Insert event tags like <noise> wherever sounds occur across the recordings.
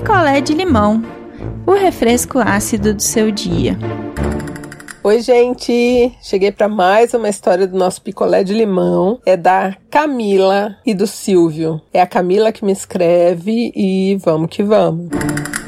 picolé de limão, o refresco ácido do seu dia. Oi, gente! Cheguei para mais uma história do nosso picolé de limão. É da Camila e do Silvio. É a Camila que me escreve e vamos que vamos.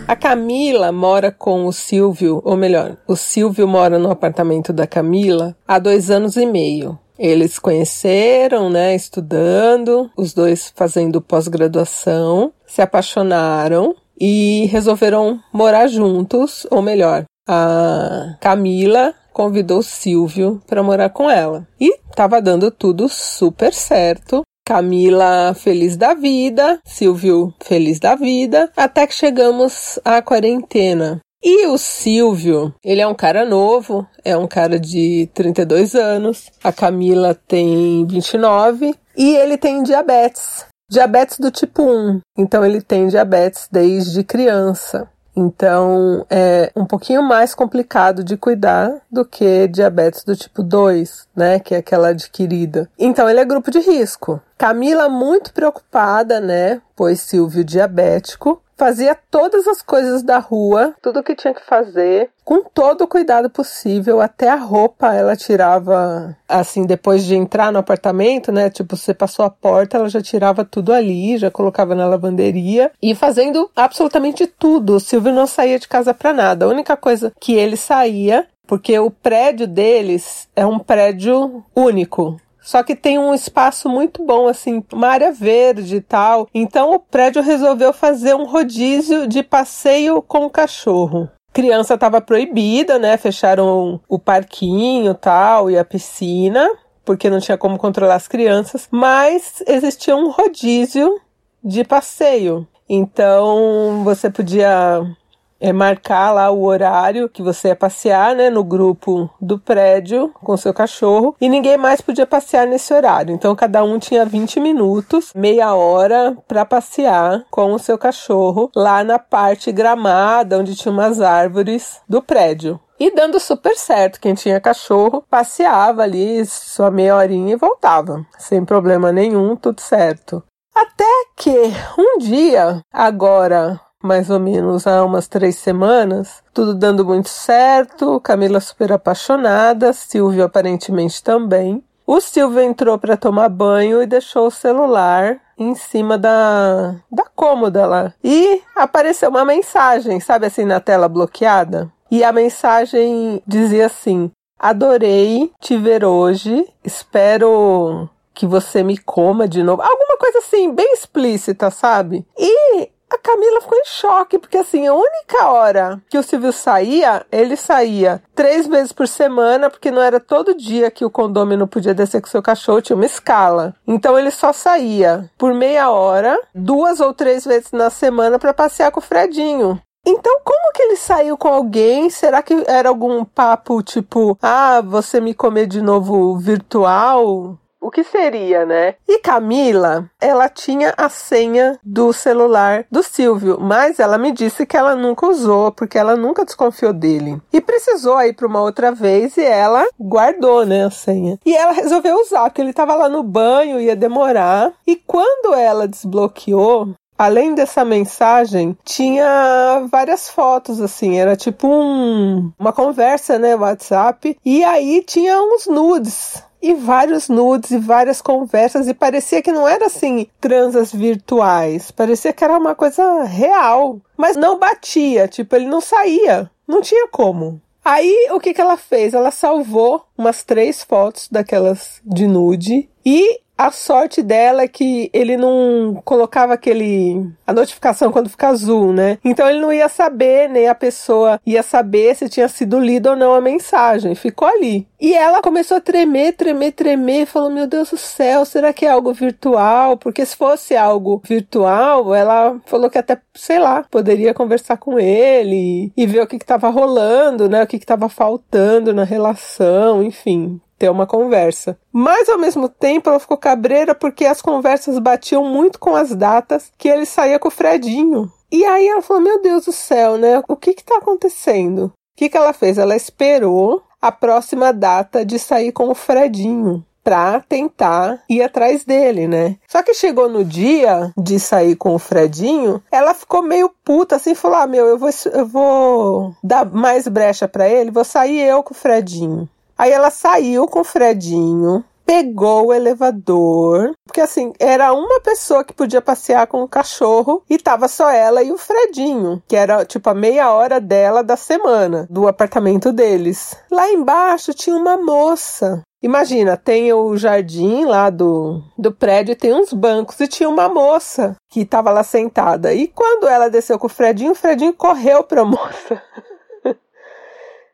A Camila mora com o Silvio, ou melhor, o Silvio mora no apartamento da Camila há dois anos e meio. Eles conheceram, né, estudando, os dois fazendo pós-graduação, se apaixonaram e resolveram morar juntos, ou melhor, a Camila convidou Silvio para morar com ela. E estava dando tudo super certo. Camila feliz da vida, Silvio feliz da vida, até que chegamos à quarentena. E o Silvio, ele é um cara novo, é um cara de 32 anos, a Camila tem 29 e ele tem diabetes. Diabetes do tipo 1. Então ele tem diabetes desde criança. Então é um pouquinho mais complicado de cuidar do que diabetes do tipo 2, né? Que é aquela adquirida. Então ele é grupo de risco. Camila muito preocupada, né? Pois Silvio diabético fazia todas as coisas da rua, tudo que tinha que fazer, com todo o cuidado possível, até a roupa ela tirava, assim, depois de entrar no apartamento, né? Tipo, você passou a porta, ela já tirava tudo ali, já colocava na lavanderia e fazendo absolutamente tudo. O Silvio não saía de casa para nada. A única coisa que ele saía porque o prédio deles é um prédio único. Só que tem um espaço muito bom, assim, uma área verde e tal. Então o prédio resolveu fazer um rodízio de passeio com o cachorro. Criança estava proibida, né? Fecharam o parquinho tal e a piscina, porque não tinha como controlar as crianças, mas existia um rodízio de passeio. Então você podia é marcar lá o horário que você ia passear, né, no grupo do prédio com seu cachorro e ninguém mais podia passear nesse horário. Então cada um tinha 20 minutos, meia hora para passear com o seu cachorro lá na parte gramada onde tinha umas árvores do prédio. E dando super certo, quem tinha cachorro passeava ali sua meia horinha e voltava, sem problema nenhum, tudo certo. Até que um dia, agora mais ou menos há umas três semanas, tudo dando muito certo, Camila super apaixonada, Silvio aparentemente também. O Silvio entrou para tomar banho e deixou o celular em cima da, da cômoda lá. E apareceu uma mensagem, sabe assim, na tela bloqueada? E a mensagem dizia assim: Adorei te ver hoje, espero que você me coma de novo. Alguma coisa assim, bem explícita, sabe? E a Camila ficou em choque, porque assim, a única hora que o Silvio saía, ele saía três vezes por semana, porque não era todo dia que o condomínio podia descer com seu cachorro, tinha uma escala. Então ele só saía por meia hora, duas ou três vezes na semana para passear com o Fredinho. Então, como que ele saiu com alguém? Será que era algum papo tipo, ah, você me comer de novo virtual? O que seria, né? E Camila, ela tinha a senha do celular do Silvio, mas ela me disse que ela nunca usou, porque ela nunca desconfiou dele. E precisou ir para uma outra vez e ela guardou, né, a senha. E ela resolveu usar, porque ele estava lá no banho, ia demorar. E quando ela desbloqueou, além dessa mensagem, tinha várias fotos, assim, era tipo um, uma conversa, né, WhatsApp, e aí tinha uns nudes e vários nudes e várias conversas e parecia que não era assim transas virtuais, parecia que era uma coisa real, mas não batia, tipo ele não saía, não tinha como. Aí o que que ela fez? Ela salvou umas três fotos daquelas de nude e a sorte dela é que ele não colocava aquele. a notificação quando fica azul, né? Então ele não ia saber, nem a pessoa ia saber se tinha sido lida ou não a mensagem. Ficou ali. E ela começou a tremer, tremer, tremer, falou: Meu Deus do céu, será que é algo virtual? Porque se fosse algo virtual, ela falou que até, sei lá, poderia conversar com ele e ver o que estava rolando, né? O que estava faltando na relação, enfim ter uma conversa. Mas ao mesmo tempo ela ficou cabreira porque as conversas batiam muito com as datas que ele saía com o Fredinho. E aí ela falou: Meu Deus do céu, né? O que que tá acontecendo? O que que ela fez? Ela esperou a próxima data de sair com o Fredinho. pra tentar ir atrás dele, né? Só que chegou no dia de sair com o Fredinho, ela ficou meio puta assim, falou: "Ah, meu, eu vou eu vou dar mais brecha para ele, vou sair eu com o Fredinho". Aí ela saiu com o Fredinho, pegou o elevador, porque assim, era uma pessoa que podia passear com o cachorro e tava só ela e o Fredinho, que era tipo a meia hora dela da semana, do apartamento deles. Lá embaixo tinha uma moça. Imagina, tem o jardim lá do, do prédio, tem uns bancos e tinha uma moça que estava lá sentada. E quando ela desceu com o Fredinho, o Fredinho correu para a moça. <laughs>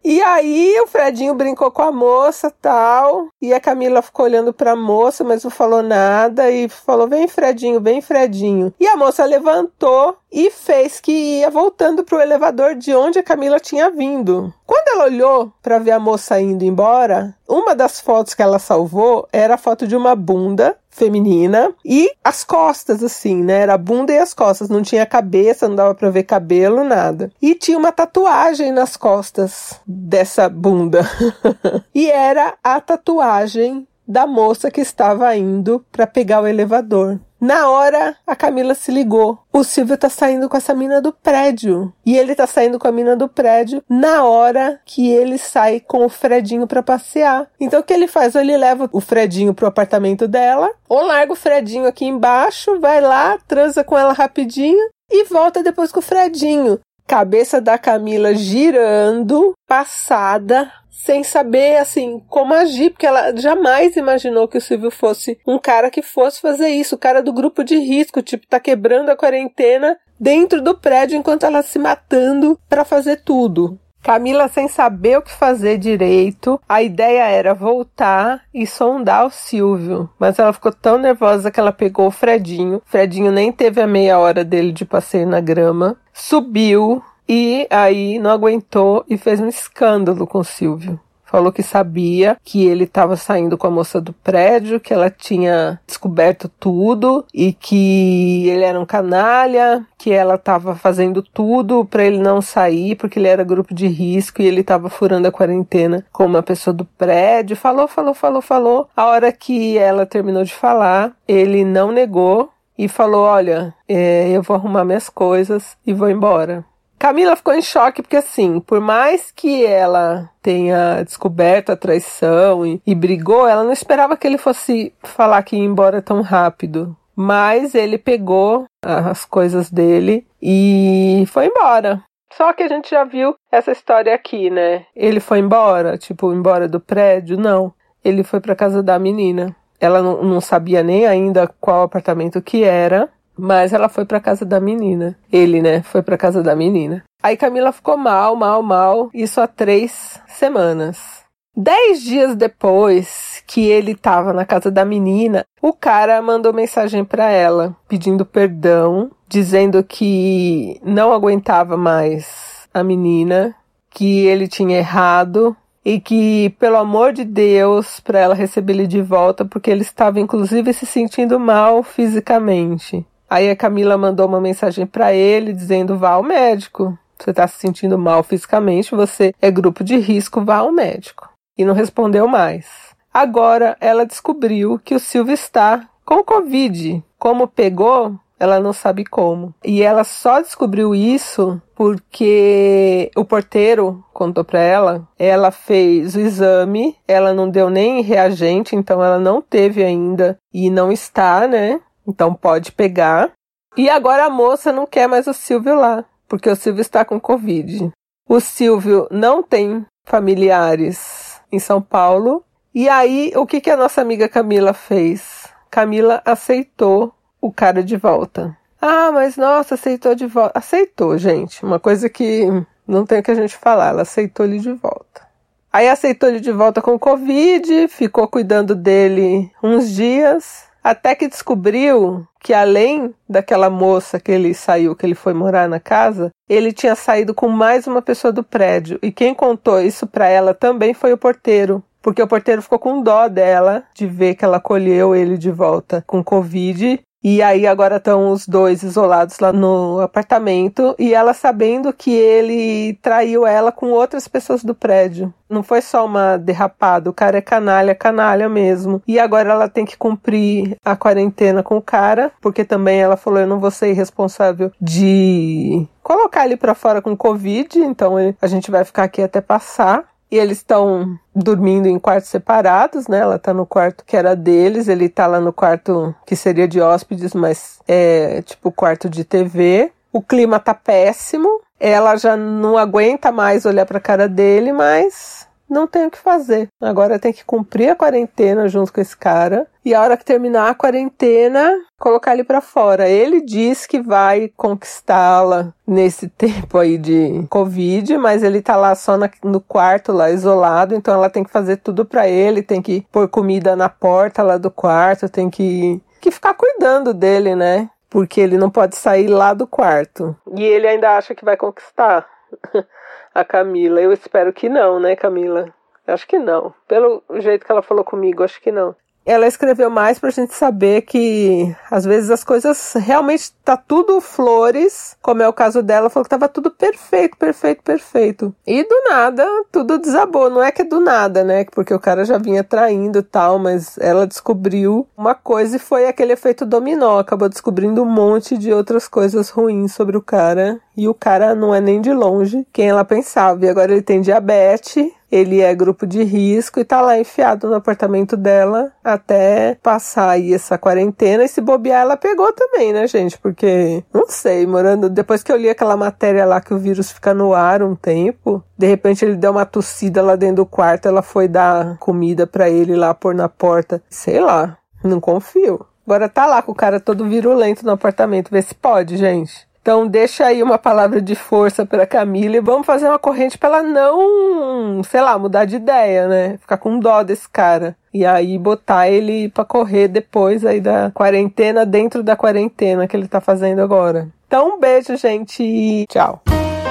E aí o Fredinho brincou com a moça tal. E a Camila ficou olhando pra moça, mas não falou nada. E falou: Vem, Fredinho, vem, Fredinho. E a moça levantou e fez que ia voltando pro elevador de onde a Camila tinha vindo. Quando ela olhou para ver a moça indo embora, uma das fotos que ela salvou era a foto de uma bunda feminina e as costas, assim, né? Era a bunda e as costas, não tinha cabeça, não dava pra ver cabelo, nada. E tinha uma tatuagem nas costas dessa bunda. <laughs> e era a tatuagem da moça que estava indo para pegar o elevador. Na hora, a Camila se ligou. O Silvio tá saindo com essa mina do prédio. E ele tá saindo com a mina do prédio na hora que ele sai com o Fredinho para passear. Então o que ele faz? Ele leva o Fredinho pro apartamento dela, ou larga o Fredinho aqui embaixo, vai lá, transa com ela rapidinho e volta depois com o Fredinho. Cabeça da Camila girando, passada, sem saber assim como agir, porque ela jamais imaginou que o Silvio fosse um cara que fosse fazer isso, o cara do grupo de risco, tipo, tá quebrando a quarentena dentro do prédio enquanto ela se matando para fazer tudo. Camila sem saber o que fazer direito, a ideia era voltar e sondar o Silvio, mas ela ficou tão nervosa que ela pegou o Fredinho. Fredinho nem teve a meia hora dele de passeio na grama, subiu, e aí não aguentou e fez um escândalo com o Silvio. Falou que sabia que ele estava saindo com a moça do prédio, que ela tinha descoberto tudo e que ele era um canalha, que ela estava fazendo tudo para ele não sair porque ele era grupo de risco e ele estava furando a quarentena com uma pessoa do prédio. Falou, falou, falou, falou. A hora que ela terminou de falar, ele não negou e falou: Olha, é, eu vou arrumar minhas coisas e vou embora. Camila ficou em choque porque, assim, por mais que ela tenha descoberto a traição e, e brigou, ela não esperava que ele fosse falar que ia embora tão rápido. Mas ele pegou as coisas dele e foi embora. Só que a gente já viu essa história aqui, né? Ele foi embora, tipo, embora do prédio? Não. Ele foi para casa da menina. Ela não, não sabia nem ainda qual apartamento que era. Mas ela foi para casa da menina. Ele, né, foi para casa da menina. Aí Camila ficou mal, mal, mal. Isso há três semanas. Dez dias depois que ele estava na casa da menina, o cara mandou mensagem para ela pedindo perdão, dizendo que não aguentava mais a menina, que ele tinha errado e que, pelo amor de Deus, para ela receber ele de volta, porque ele estava inclusive se sentindo mal fisicamente. Aí a Camila mandou uma mensagem para ele dizendo: vá ao médico. Você está se sentindo mal fisicamente, você é grupo de risco, vá ao médico. E não respondeu mais. Agora ela descobriu que o Silvio está com Covid. Como pegou, ela não sabe como. E ela só descobriu isso porque o porteiro contou para ela, ela fez o exame, ela não deu nem reagente, então ela não teve ainda e não está, né? Então pode pegar. E agora a moça não quer mais o Silvio lá, porque o Silvio está com Covid. O Silvio não tem familiares em São Paulo. E aí, o que, que a nossa amiga Camila fez? Camila aceitou o cara de volta. Ah, mas nossa, aceitou de volta. Aceitou, gente. Uma coisa que não tem o que a gente falar. Ela aceitou ele de volta. Aí aceitou ele de volta com Covid, ficou cuidando dele uns dias até que descobriu que além daquela moça que ele saiu, que ele foi morar na casa, ele tinha saído com mais uma pessoa do prédio. E quem contou isso para ela também foi o porteiro. Porque o porteiro ficou com dó dela de ver que ela colheu ele de volta com Covid E aí agora estão os dois isolados lá no apartamento e ela sabendo que ele traiu ela com outras pessoas do prédio. Não foi só uma derrapada, o cara é canalha, canalha mesmo. E agora ela tem que cumprir a quarentena com o cara, porque também ela falou: eu não vou ser responsável de colocar ele para fora com Covid, então a gente vai ficar aqui até passar. E eles estão dormindo em quartos separados, né? Ela tá no quarto que era deles, ele tá lá no quarto que seria de hóspedes, mas é tipo quarto de TV. O clima tá péssimo. Ela já não aguenta mais olhar para a cara dele, mas não tem o que fazer. Agora tem que cumprir a quarentena junto com esse cara. E a hora que terminar a quarentena, colocar ele para fora. Ele diz que vai conquistá-la nesse <laughs> tempo aí de Covid, mas ele tá lá só na, no quarto, lá isolado. Então ela tem que fazer tudo para ele, tem que pôr comida na porta lá do quarto, tem que, que ficar cuidando dele, né? Porque ele não pode sair lá do quarto. E ele ainda acha que vai conquistar. <laughs> a Camila. Eu espero que não, né, Camila? Acho que não. Pelo jeito que ela falou comigo, acho que não ela escreveu mais pra gente saber que às vezes as coisas realmente tá tudo flores, como é o caso dela, falou que tava tudo perfeito, perfeito, perfeito. E do nada, tudo desabou. Não é que é do nada, né? Porque o cara já vinha traindo e tal, mas ela descobriu uma coisa e foi aquele efeito dominó, acabou descobrindo um monte de outras coisas ruins sobre o cara. E o cara não é nem de longe quem ela pensava. E agora ele tem diabetes, ele é grupo de risco e tá lá enfiado no apartamento dela até passar aí essa quarentena. E se bobear, ela pegou também, né, gente? Porque, não sei, morando. Depois que eu li aquela matéria lá que o vírus fica no ar um tempo, de repente ele deu uma tossida lá dentro do quarto, ela foi dar comida para ele lá, pôr na porta. Sei lá, não confio. Agora tá lá com o cara todo virulento no apartamento. Vê se pode, gente. Então deixa aí uma palavra de força para Camila e vamos fazer uma corrente para ela não, sei lá, mudar de ideia, né? Ficar com dó desse cara. E aí botar ele para correr depois aí da quarentena, dentro da quarentena que ele tá fazendo agora. Então um beijo, gente, e tchau.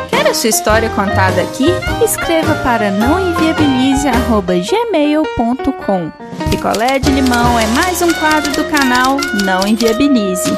Quer a sua história contada aqui? Escreva para nãoenviabilize@gmail.com. Picolé de limão é mais um quadro do canal Não Enviabilize.